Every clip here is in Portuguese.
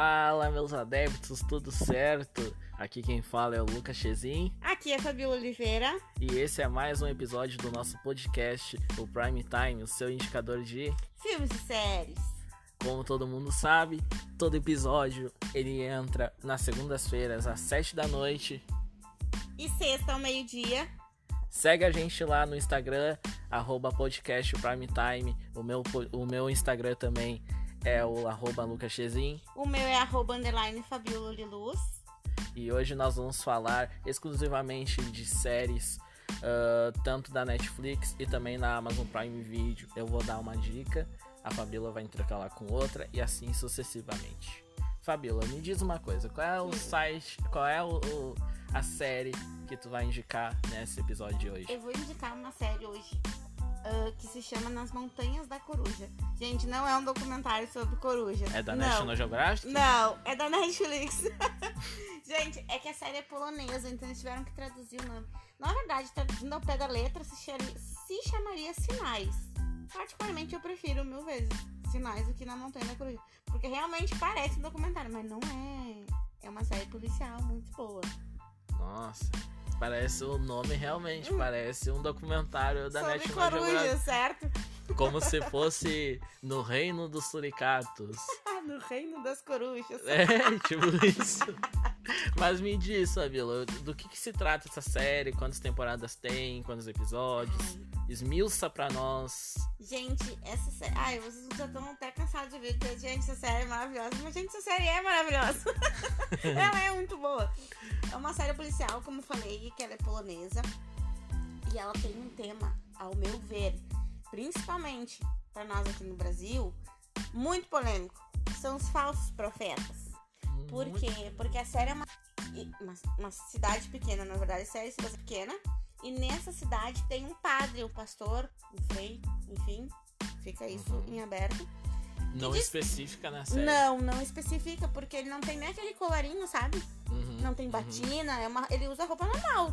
Fala, meus adeptos, tudo certo? Aqui quem fala é o Lucas Chezin Aqui é Fabiola Oliveira. e esse é mais um episódio do nosso podcast, o Prime Time, o seu indicador de, Filmes e séries. como todo mundo sabe, todo episódio ele entra nas segundas-feiras às 7 da noite. E sexta ao meio-dia. Segue a gente lá no Instagram, arroba podcast Prime Time. O meu, o meu Instagram também é o arroba Lucas Chezin. O meu é arroba underline Fabiola de Luz. E hoje nós vamos falar exclusivamente de séries, ah, tanto da Netflix e também na Amazon Prime Video. Eu vou dar uma dica, a Fabiola vai intercalar com outra e assim sucessivamente. Fabiola, me diz uma coisa, qual é o site, qual é o, o- a série que tu vai indicar nesse episódio de hoje? Eu vou indicar uma série hoje ah, que se chama Nas Montanhas da Coruja. Gente, não é um documentário sobre coruja. É da não. National Geographic? Não, é da Netflix. Gente, é que a série é polonesa, então eles tiveram que traduzir o nome. Na verdade, traduzindo ao pé da letra, se, chama- se chamaria Sinais. Particularmente, eu prefiro mil vezes Sinais do que Na Montanha da Coruja. Porque realmente parece um documentário, mas não é. É uma série policial muito boa. Nossa, parece o nome realmente, parece um documentário da Sobre National coruja, Geographic. certo? Como se fosse no reino dos suricatos. Ah, no reino das corujas. É, tipo isso. Mas me diz, Fabiola, do que, que se trata essa série? Quantas temporadas tem? Quantos episódios? Esmiuça pra nós. Gente, essa série. Ai, vocês já estão até cansados de ver. que, Gente, essa série é maravilhosa. Mas, gente, essa série é maravilhosa. ela é muito boa. É uma série policial, como eu falei, que ela é polonesa. E ela tem um tema, ao meu ver, principalmente pra nós aqui no Brasil, muito polêmico. São os falsos profetas. Por quê? Porque a série é uma, uma, uma cidade pequena, na verdade, a série é cidade pequena. E nessa cidade tem um padre, um pastor, um frei, enfim. Fica isso Uhum. em aberto. Não diz- específica na série. Não, não especifica, porque ele não tem nem aquele colarinho, sabe? Uhum, Não tem uhum. batina, é uma, ele usa roupa normal.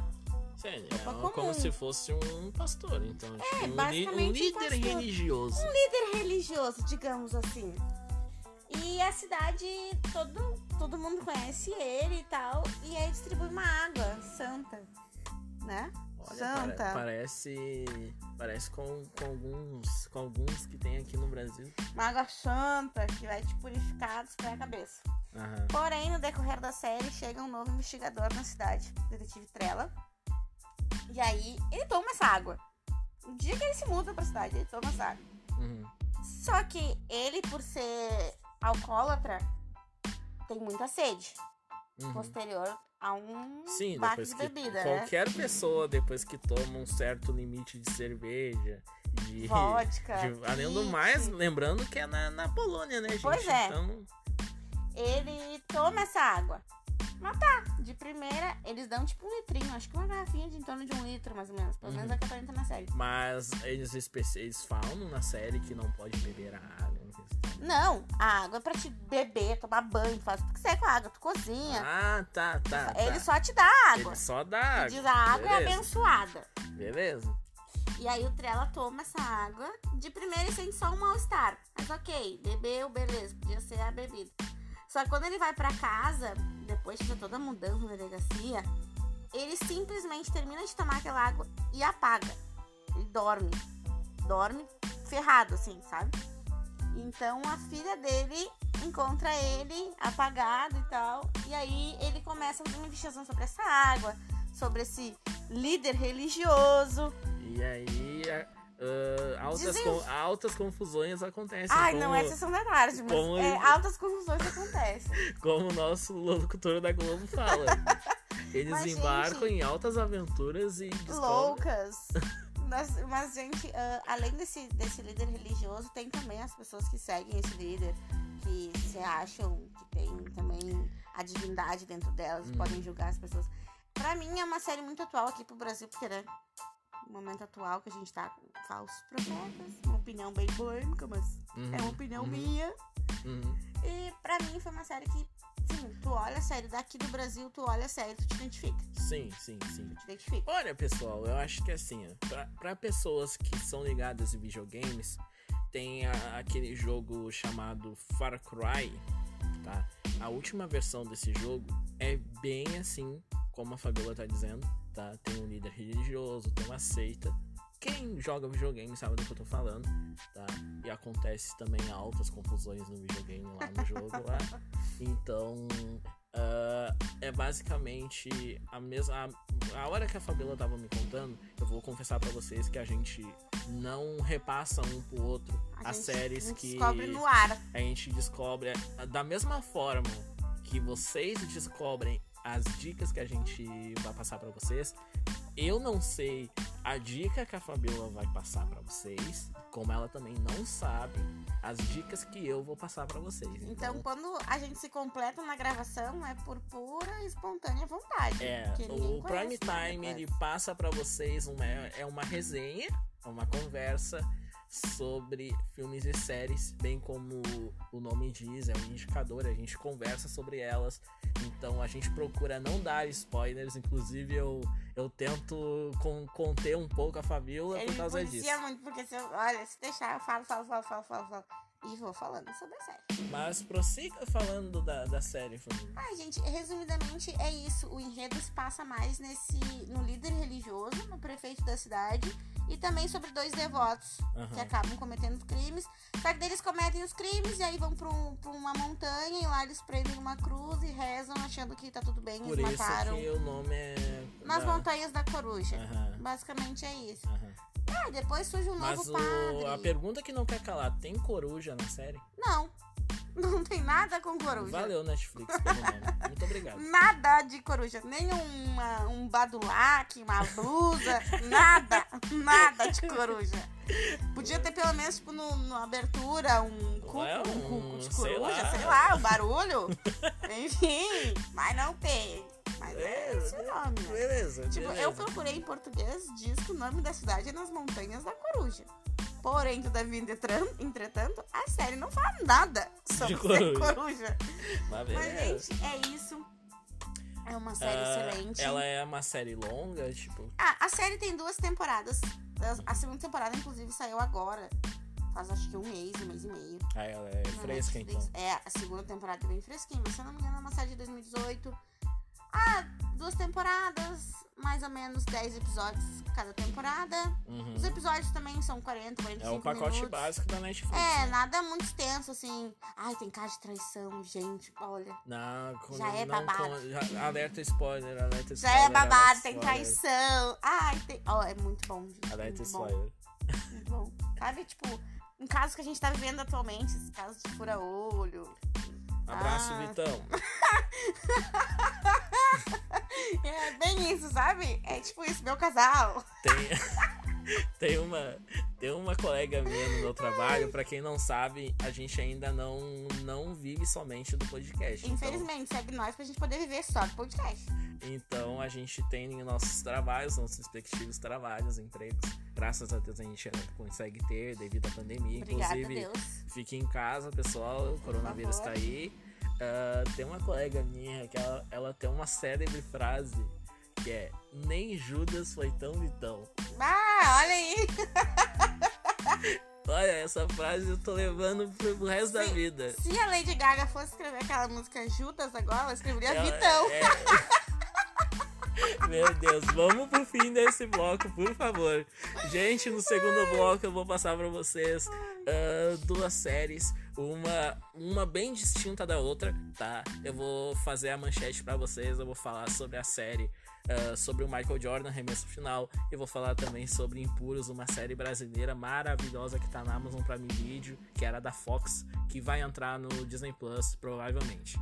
Sim, é roupa como comum. se fosse um pastor, então. tipo, um, li- um basicamente um líder pastor. religioso. Líder religioso, digamos assim. E a cidade, todo, todo mundo conhece ele e tal. E aí distribui uma água santa, né? Olha, Santa. pare- parece. Parece com, com alguns. Com alguns que tem aqui no Brasil. Uma água santa que vai te purificar dos pés à cabeça. Aham. Porém, no decorrer da série, chega um novo investigador na cidade, o detetive Trela. E aí, ele toma essa água. O dia que ele se muda pra cidade, ele toma essa água. Uhum. Só que ele, por ser alcoólatra, tem muita sede. Uhum. Posterior a um Sim, baque de bebida, né? qualquer pessoa, depois que toma um certo limite de cerveja, de. Vodka. de- além do mais, lembrando que é na, na Polônia, né, gente? Pois é. Então, Ele toma essa água. Mas tá, de primeira, eles dão tipo um litrinho, acho que uma garrafinha de em torno de um litro, mais ou menos. Pelo menos Uhum. é que aparenta na série. mas eles, eles falam na série que não pode beber a água. Não, a água é pra te beber, tomar banho, faz o que quiser com a água, tu cozinha. Ah, tá, tá. tá. Ele só te dá água. Ele só dá água. diz a água é Beleza. abençoada. Beleza. E aí o Trela toma essa água. De primeira ele sente só um mal-estar. Mas ok, bebeu, beleza, podia ser a bebida. Só que quando ele vai pra casa, depois de toda a mudança na delegacia, ele simplesmente termina de tomar aquela água e apaga. Ele dorme. Dorme ferrado, assim, sabe? Então a filha dele encontra ele apagado e tal. E aí ele começa uma investigação sobre essa água, sobre esse líder religioso. E aí, ah, altas, altas confusões acontecem. Ai, como, não é sessão da tarde, mas como é, altas confusões acontecem. como o nosso locutor da Globo fala. Eles Mas, embarcam gente, em altas aventuras e descobrem. Loucas. Mas, mas, gente, ah, além desse, desse líder religioso, tem também as pessoas que seguem esse líder, que se acham que tem também a divindade dentro delas, Hum. podem julgar as pessoas. Pra mim é uma série muito atual aqui pro Brasil, porque, né? No momento atual que a gente tá com falsos profetas, uma opinião bem polêmica, mas Uhum, é uma opinião uhum, minha. uhum. E pra mim foi uma série que, sim, tu olha a série daqui do Brasil, tu olha a série, tu te identifica. Sim, sim, sim. Tu te identifica. Olha, pessoal, eu acho que assim, ó, pra, pra pessoas que são ligadas em videogames, tem a- aquele jogo chamado Far Cry, tá? A última versão desse jogo é bem assim como a Fabiola tá dizendo, tá? Tem um líder religioso, tem uma seita. Quem joga videogame sabe do que eu tô falando, tá? E acontece também altas confusões no videogame lá no jogo lá. Então, Uh, é basicamente a mesma. A, a, hora que a Fabiola tava me contando, eu vou confessar para vocês que a gente não repassa um pro outro A as gente- séries a gente que descobre no ar. a gente descobre é, da mesma forma que vocês descobrem as dicas que a gente vai passar pra vocês. Eu não sei a dica que a Fabiola vai passar pra vocês, como ela também não sabe as dicas que eu vou passar pra vocês. Então, quando a gente se completa na gravação, é por pura e espontânea vontade. É, o Prime Time ele passa pra vocês uma, é uma resenha, uma conversa sobre filmes e séries, bem como o nome diz, é um indicador, a gente conversa sobre elas. Então a gente procura não dar spoilers, inclusive eu, eu tento con- conter um pouco a Fabiola Ele por me causa disso. policia muito, porque se eu, olha, se deixar, eu falo, falo, falo, falo, falo, falo. E vou falando sobre a série. Mas prossiga falando da, da série, Fabiola. Ai, gente, resumidamente é isso. O enredo se passa mais nesse no líder religioso, no prefeito da cidade, e também sobre dois devotos que Aham. acabam cometendo crimes. Só que eles cometem os crimes e aí vão pra, um- pra uma montanha e lá eles prendem uma cruz e rezam achando que tá tudo bem, Por eles isso mataram. que o nome é. Nas da- montanhas da coruja. Aham, Basicamente é isso. aham. Ah, depois surge um Mas novo o- padre. a pergunta que não quer calar, tem coruja na série? Não, não tem nada com coruja. Valeu, Netflix, pelo nome. Muito obrigado. Nada de coruja. Nem uma, um badulac, uma blusa. nada. Nada de coruja. Podia ter pelo menos, tipo, no, no abertura, um cuco, É, um um- cuco de coruja, sei lá, o barulho. Enfim, mas não tem. Mas é É, esse o nome. Beleza. Tipo, beleza. eu procurei em português, diz que o nome da cidade é nas Montanhas da Coruja. Porém, todavia, entretanto, a série não fala nada sobre De coruja. coruja. Mas Mas, gente, é isso. É uma série Ah, excelente. Ela é uma série longa, tipo. Ah, a série tem duas temporadas. A segunda temporada, inclusive, saiu agora. Faz acho que um mês, um mês e meio. Ah, ela é na fresca, Netflix. então. É, a segunda temporada é bem fresquinha, mas se eu não me engano é uma série de 2018. Ah, duas temporadas, mais ou menos 10 episódios cada temporada. Uhum. Os episódios também são 40, 45 É o pacote minutos. básico da Netflix. É, né? nada muito extenso, assim. Ai, tem cara de traição, gente, olha. Não, com- Já é não babado. com- já- alerta spoiler, alerta Já spoiler. é babado, tem spoiler, traição. Ai, tem. Ó, é muito bom, gente. Alerta muito bom. spoiler. Muito bom. Sabe, tipo, um caso que a gente tá vivendo atualmente, esse caso de fura-olho. Abraço, Ah. Vitão. É bem isso, sabe? É tipo isso, meu casal. Tem, tem, uma, tem uma colega minha no meu trabalho, pra quem não sabe, a gente ainda não, não vive somente do podcast. Então, Infelizmente, segue nós pra gente poder viver só do podcast. então a gente tem nossos trabalhos, nossos respectivos trabalhos, empregos. Graças a Deus a gente consegue ter devido à pandemia. Obrigada Inclusive, Deus. fique em casa, pessoal. O coronavírus tá aí. Ah, tem uma colega minha que ela, ela tem uma célebre frase que é Nem Judas foi tão vitão. Ah, olha aí. Olha, essa frase eu tô levando pro resto da Sim. vida. Se a Lady Gaga fosse escrever aquela música Judas agora, ela escreveria Ela- Vitão. é- Meu Deus, vamos pro fim desse bloco, por favor. Gente, no segundo bloco eu vou passar pra vocês ah, duas séries, uma, uma bem distinta da outra, tá? Eu vou fazer a manchete pra vocês, eu vou falar sobre a série, ah, sobre o Michael Jordan, Remesso Final, e vou falar também sobre Impuros, uma série brasileira maravilhosa que tá na Amazon Prime Video, que era da Fox, que vai entrar no Disney Plus, provavelmente.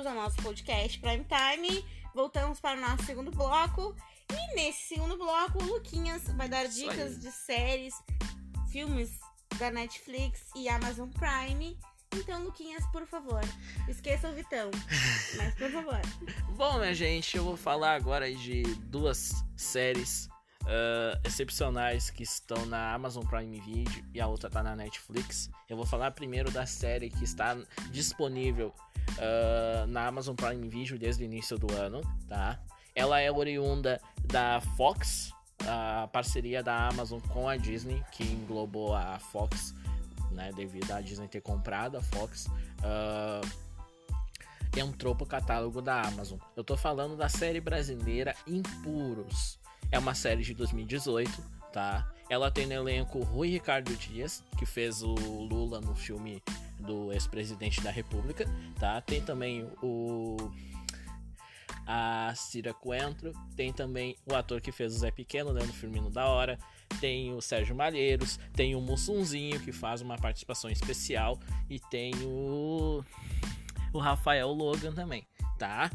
Adeptos ao nosso podcast Prime Time. Voltamos para o nosso segundo bloco. E nesse segundo bloco, o Luquinhas vai dar dicas de séries, filmes da Netflix e Amazon Prime. Então, Luquinhas, por favor, esqueça o Vitão. Mas, por favor. Bom, minha gente, eu vou falar agora de duas séries uh, excepcionais que estão na Amazon Prime Video e a outra está na Netflix. Eu vou falar primeiro da série que está disponível uh, na Amazon Prime Video desde o início do ano, tá? Ela é oriunda da Fox, a parceria da Amazon com a Disney, que englobou a Fox, né, devido à Disney ter comprado a Fox. Uh, entrou pro catálogo da Amazon. Eu tô falando da série brasileira Impuros. É uma série de 2018, tá? Ela tem no elenco Rui Ricardo Dias, que fez o Lula no filme do ex-presidente da República, tá? Tem também o a Cira Coentro, tem também o ator que fez o Zé Pequeno, né, no Firmino da Hora, tem o Sérgio Malheiros, tem o Mussunzinho, que faz uma participação especial, e tem o o Rafael Logan também, tá?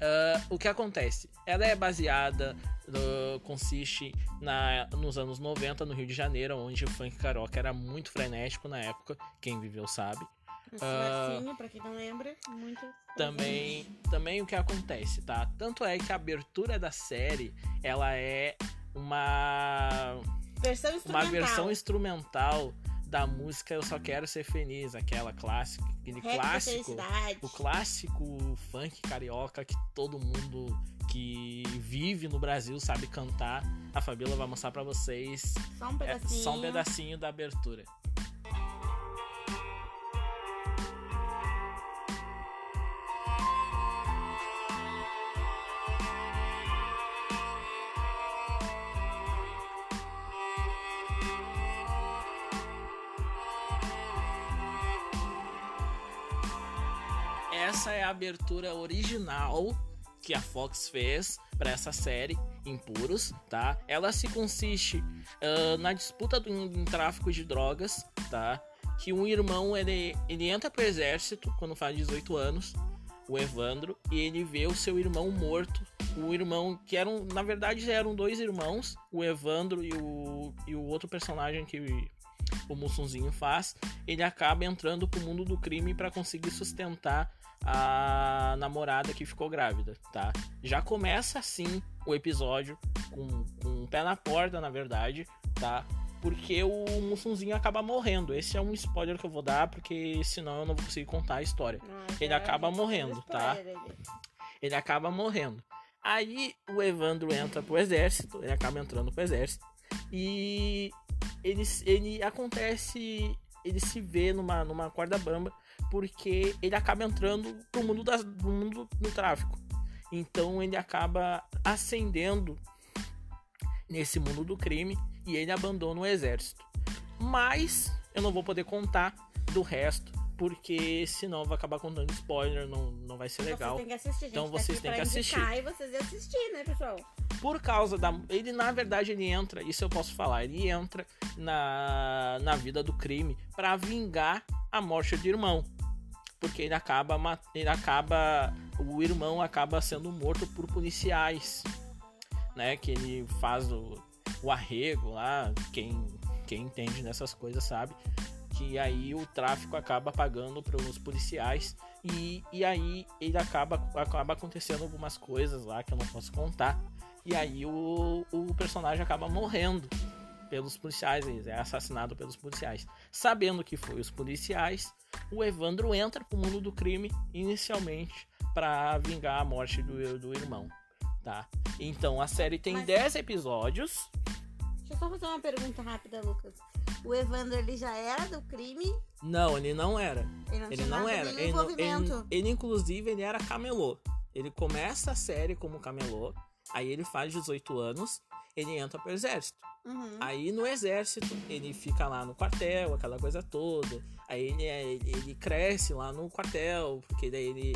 Uh, o que acontece? Ela é baseada, consiste na, nos anos 90 no Rio de Janeiro, onde o funk carioca era muito frenético na época, quem viveu sabe. Uh, pra quem não lembra, muito. Também, também o que acontece, tá? Tanto é que a abertura da série, ela é uma versão uma versão instrumental da música Eu Só Quero Ser Feliz, aquela clássica, aquele Rap clássico, o clássico funk carioca que todo mundo que vive no Brasil sabe cantar. A Fabíola vai mostrar para vocês só um pedacinho. É, só um pedacinho da abertura. Essa é a abertura original que a Fox fez para essa série Impuros, tá? Ela se consiste uh, na disputa do um, tráfico de drogas, tá? Que um irmão ele, ele entra pro exército quando faz 18 anos, o Evandro, e ele vê o seu irmão morto. O irmão que eram, na verdade, eram dois irmãos, o Evandro e o, e o outro personagem que o Mussunzinho faz, ele acaba entrando pro mundo do crime para conseguir sustentar a namorada que ficou grávida, tá? Já começa assim o episódio com, com um pé na porta, na verdade, tá? Porque o Mussunzinho acaba morrendo. Esse é um spoiler que eu vou dar, porque senão eu não vou conseguir contar a história. ele acaba morrendo, tá? Ele acaba morrendo. Aí o Evandro entra pro exército, ele acaba entrando pro exército. E ele, ele acontece. Ele se vê numa, numa corda bamba porque ele acaba entrando pro mundo, das, do mundo do tráfico. Então ele acaba ascendendo nesse mundo do crime e ele abandona o exército. Mas eu não vou poder contar do resto, porque senão vai acabar contando spoiler, não, não vai ser legal. Vocês têm que assistir. Então tá vocês têm que assistir. E vocês assistir, né, pessoal? Por causa da. Ele, na verdade, ele entra, isso eu posso falar, ele entra na, na vida do crime para vingar a morte do irmão. Porque ele acaba ele acaba o irmão acaba sendo morto por policiais, né? Que ele faz o, o arrego lá, quem quem entende nessas coisas sabe. Que aí o tráfico acaba pagando para os policiais. E, e aí ele acaba acaba acontecendo algumas coisas lá que eu não posso contar. E aí o, o personagem acaba morrendo pelos policiais, ele é assassinado pelos policiais. Sabendo que foi os policiais, o Evandro entra pro mundo do crime inicialmente para vingar a morte do, do irmão, tá? Então a série tem Mas... 10 episódios. Deixa eu só fazer uma pergunta rápida, Lucas. O Evandro ele já era do crime? Não, ele não era. Ele não, ele não era. Ele, ele, ele, inclusive, ele era camelô. Ele começa a série como camelô, aí ele faz 18 anos, ele entra pro exército. Uhum. Aí no exército, ele fica lá no quartel, aquela coisa toda. Aí ele, é, ele, ele cresce lá no quartel, porque daí ele,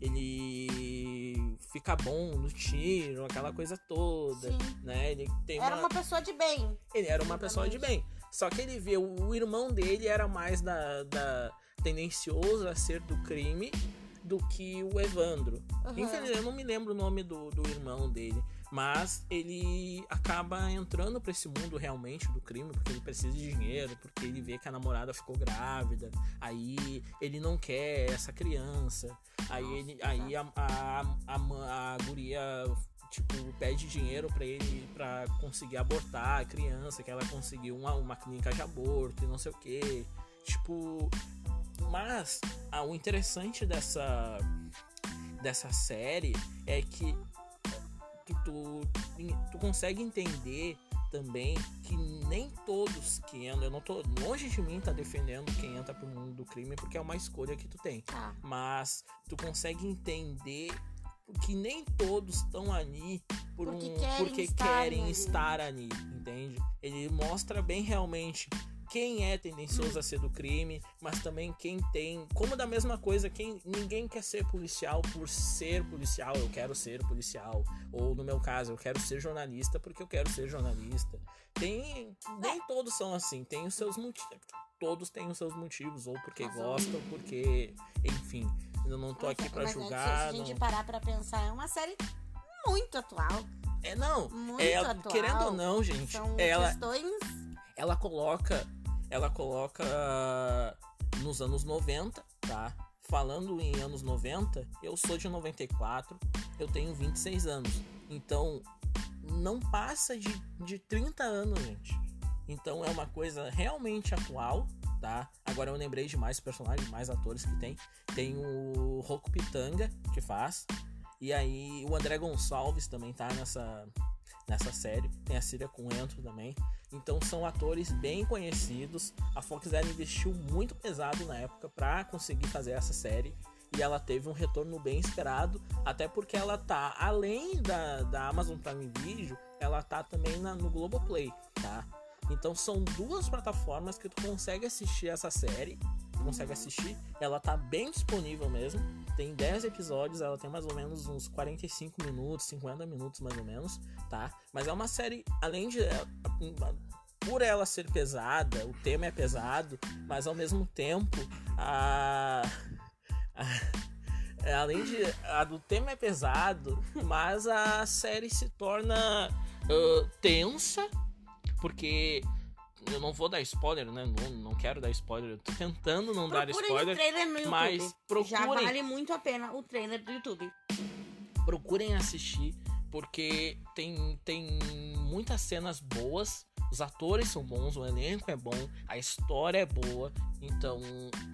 ele fica bom no tiro, aquela coisa toda, Sim. né? Ele tem era uma... uma pessoa de bem. Ele era uma pessoa de bem. Só que ele vê, o, o irmão dele era mais da, da tendencioso a ser do crime do que o Evandro. Uhum. Infelizmente, eu não me lembro o nome do, do irmão dele. Mas ele acaba entrando para esse mundo realmente do crime porque ele precisa de dinheiro, porque ele vê que a namorada ficou grávida, aí ele não quer essa criança, aí ele, aí a, a, a, a guria tipo, pede dinheiro para ele para conseguir abortar a criança, que ela conseguiu uma, uma clínica de aborto e não sei o que. Tipo, mas ah, o interessante dessa dessa série é que tu, tu, tu consegue entender também que nem todos que entram, eu não tô longe de mim tá defendendo quem entra pro mundo do crime porque é uma escolha que tu tem. Tá. Mas tu consegue entender que nem todos estão ali por Porque um querem porque estar querem ali. estar ali, entende? Ele mostra bem realmente quem é tendencioso a ser do crime, mas também quem tem, como da mesma coisa, quem ninguém quer ser policial por ser policial, eu quero ser policial, ou no meu caso, eu quero ser jornalista porque eu quero ser jornalista. Tem, nem todos são assim, tem os seus motivos, todos têm os seus motivos, ou porque gostam, porque, enfim, eu não tô aqui pra né, julgar, Se a gente não- parar pra pensar, é uma série muito atual. É, não. Muito é, atual. Querendo ou não, gente, São ela, questões. ela coloca. Ela coloca nos anos 90, tá? Falando em anos 90, eu sou de 94, eu tenho 26 anos. Então, não passa de, de 30 anos, gente. Então é uma coisa realmente atual, tá? Agora eu lembrei de mais personagens, mais atores que tem. Tem o Roku Pitanga, que faz. E aí o André Gonçalves também tá nessa, nessa série. Tem a Cília Coentro também. Então são atores bem conhecidos. A Fox ela investiu muito pesado na época para conseguir fazer essa série. E ela teve um retorno bem esperado, até porque ela tá, além da, da Amazon Prime Video, ela tá também na, no Globoplay, tá? Então são duas plataformas que tu consegue assistir essa série. Tu consegue assistir. Ela tá bem disponível mesmo. Tem 10 episódios, ela tem mais ou menos uns 45 minutos, 50 minutos mais ou menos, tá? Mas é uma série, além de. Por ela ser pesada, o tema é pesado, mas ao mesmo tempo, a. a- além de. A do tema é pesado, mas a série se torna ah, tensa, porque eu não vou dar spoiler, né? Não, não quero dar spoiler. Eu tô tentando não dar Procurem spoiler. o trailer no YouTube. mas Já procurem. vale muito a pena o trailer do YouTube. Procurem assistir, porque tem, tem muitas cenas boas. Os atores são bons, o elenco é bom, a história é boa. Então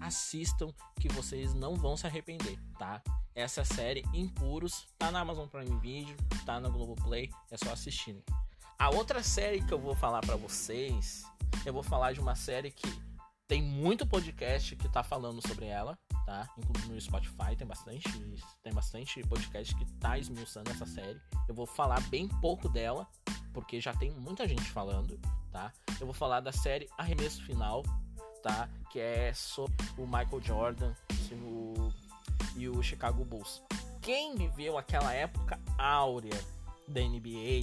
assistam que vocês não vão se arrepender, tá? Essa série Impuros tá na Amazon Prime Video, tá na Globoplay, é só assistirem. A outra série que eu vou falar pra vocês, eu vou falar de uma série que tem muito podcast que tá falando sobre ela, tá? Inclusive no Spotify tem bastante, tem bastante podcast que tá esmiuçando essa série. Eu vou falar bem pouco dela, porque já tem muita gente falando, tá? Eu vou falar da série Arremesso Final, tá? Que é sobre o Michael Jordan o, e o Chicago Bulls. Quem viveu aquela época áurea da NBA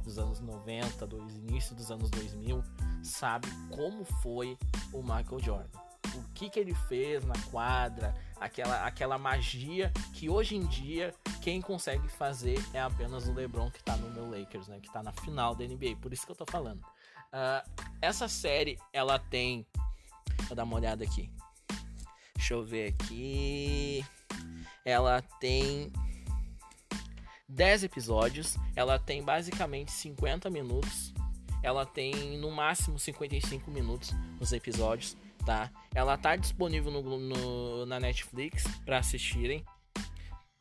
dos anos 90, do início dos anos 2000, sabe como foi o Michael Jordan. O que, que ele fez na quadra, aquela, aquela magia que hoje em dia quem consegue fazer é apenas o LeBron que tá no meu Lakers, né? Que tá na final da NBA, por isso que eu tô falando. Ah, essa série, ela tem. Vou dar uma olhada aqui. Deixa eu ver aqui. Ela tem 10 episódios. Ela tem basicamente 50 minutos. Ela tem no máximo 55 minutos os episódios, tá? Ela tá disponível no, no- na Netflix para assistirem,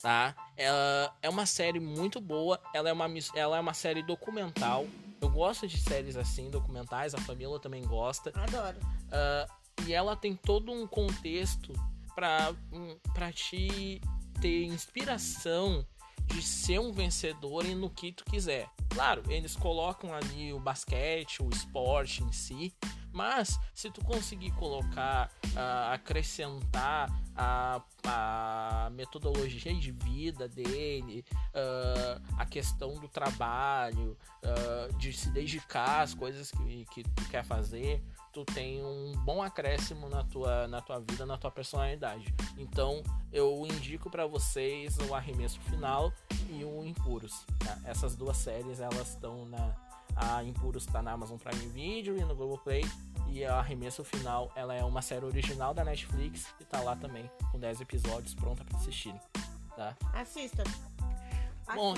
tá? Ela é uma série muito boa. Ela é uma, ela é uma série documental. Eu gosto de séries assim, documentais. A família também gosta. Adoro. Ah, e ela tem todo um contexto pra, um, te ter inspiração de ser um vencedor e no que tu quiser. Claro, eles colocam ali o basquete, o esporte em si, mas se tu conseguir colocar, ah, acrescentar a, a metodologia de vida dele, ah, a questão do trabalho, ah, de se dedicar às coisas que, que tu quer fazer, tu tem um bom acréscimo na tua, na tua vida, na tua personalidade. Então, eu indico para vocês o Arremesso Final e o Impuros. tá? Essas duas séries, elas estão na... A Impuros está na Amazon Prime Video e no Globoplay. E a Arremesso Final, ela é uma série original da Netflix e tá lá também, com 10 episódios, pronta para assistirem. Tá? Assistam. Bom.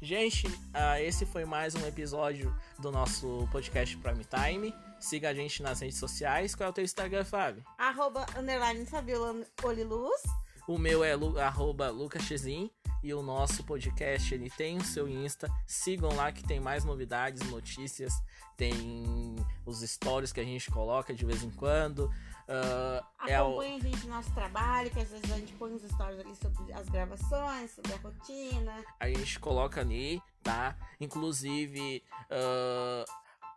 Gente, uh, esse foi mais um episódio do nosso podcast Prime Time. Siga a gente nas redes sociais. Qual é o teu Instagram, Fábio? Arroba, underline, Fabiola Oliluz. O meu é lu, arroba lucasxin. E o nosso podcast, ele tem o seu Insta. Sigam lá que tem mais novidades, notícias. Tem os stories que a gente coloca de vez em quando. Uh, Acompanhe é o... a gente no nosso trabalho, que às vezes a gente põe uns stories ali sobre as gravações, sobre a rotina. A gente coloca ali, tá? Inclusive, uh,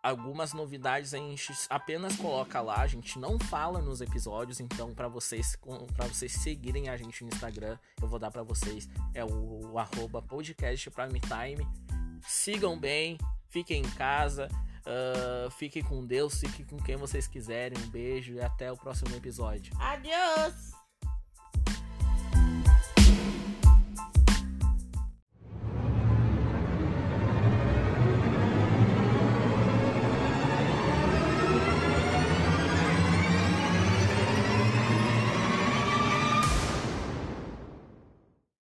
algumas novidades a gente apenas coloca lá, a gente não fala nos episódios, então para vocês para vocês seguirem a gente no Instagram, eu vou dar para vocês é o, o arroba podcast Prime Time. Sigam bem, fiquem em casa. Uh, fiquem com Deus, fiquem com quem vocês quiserem. Um beijo e até o próximo episódio. Adiós!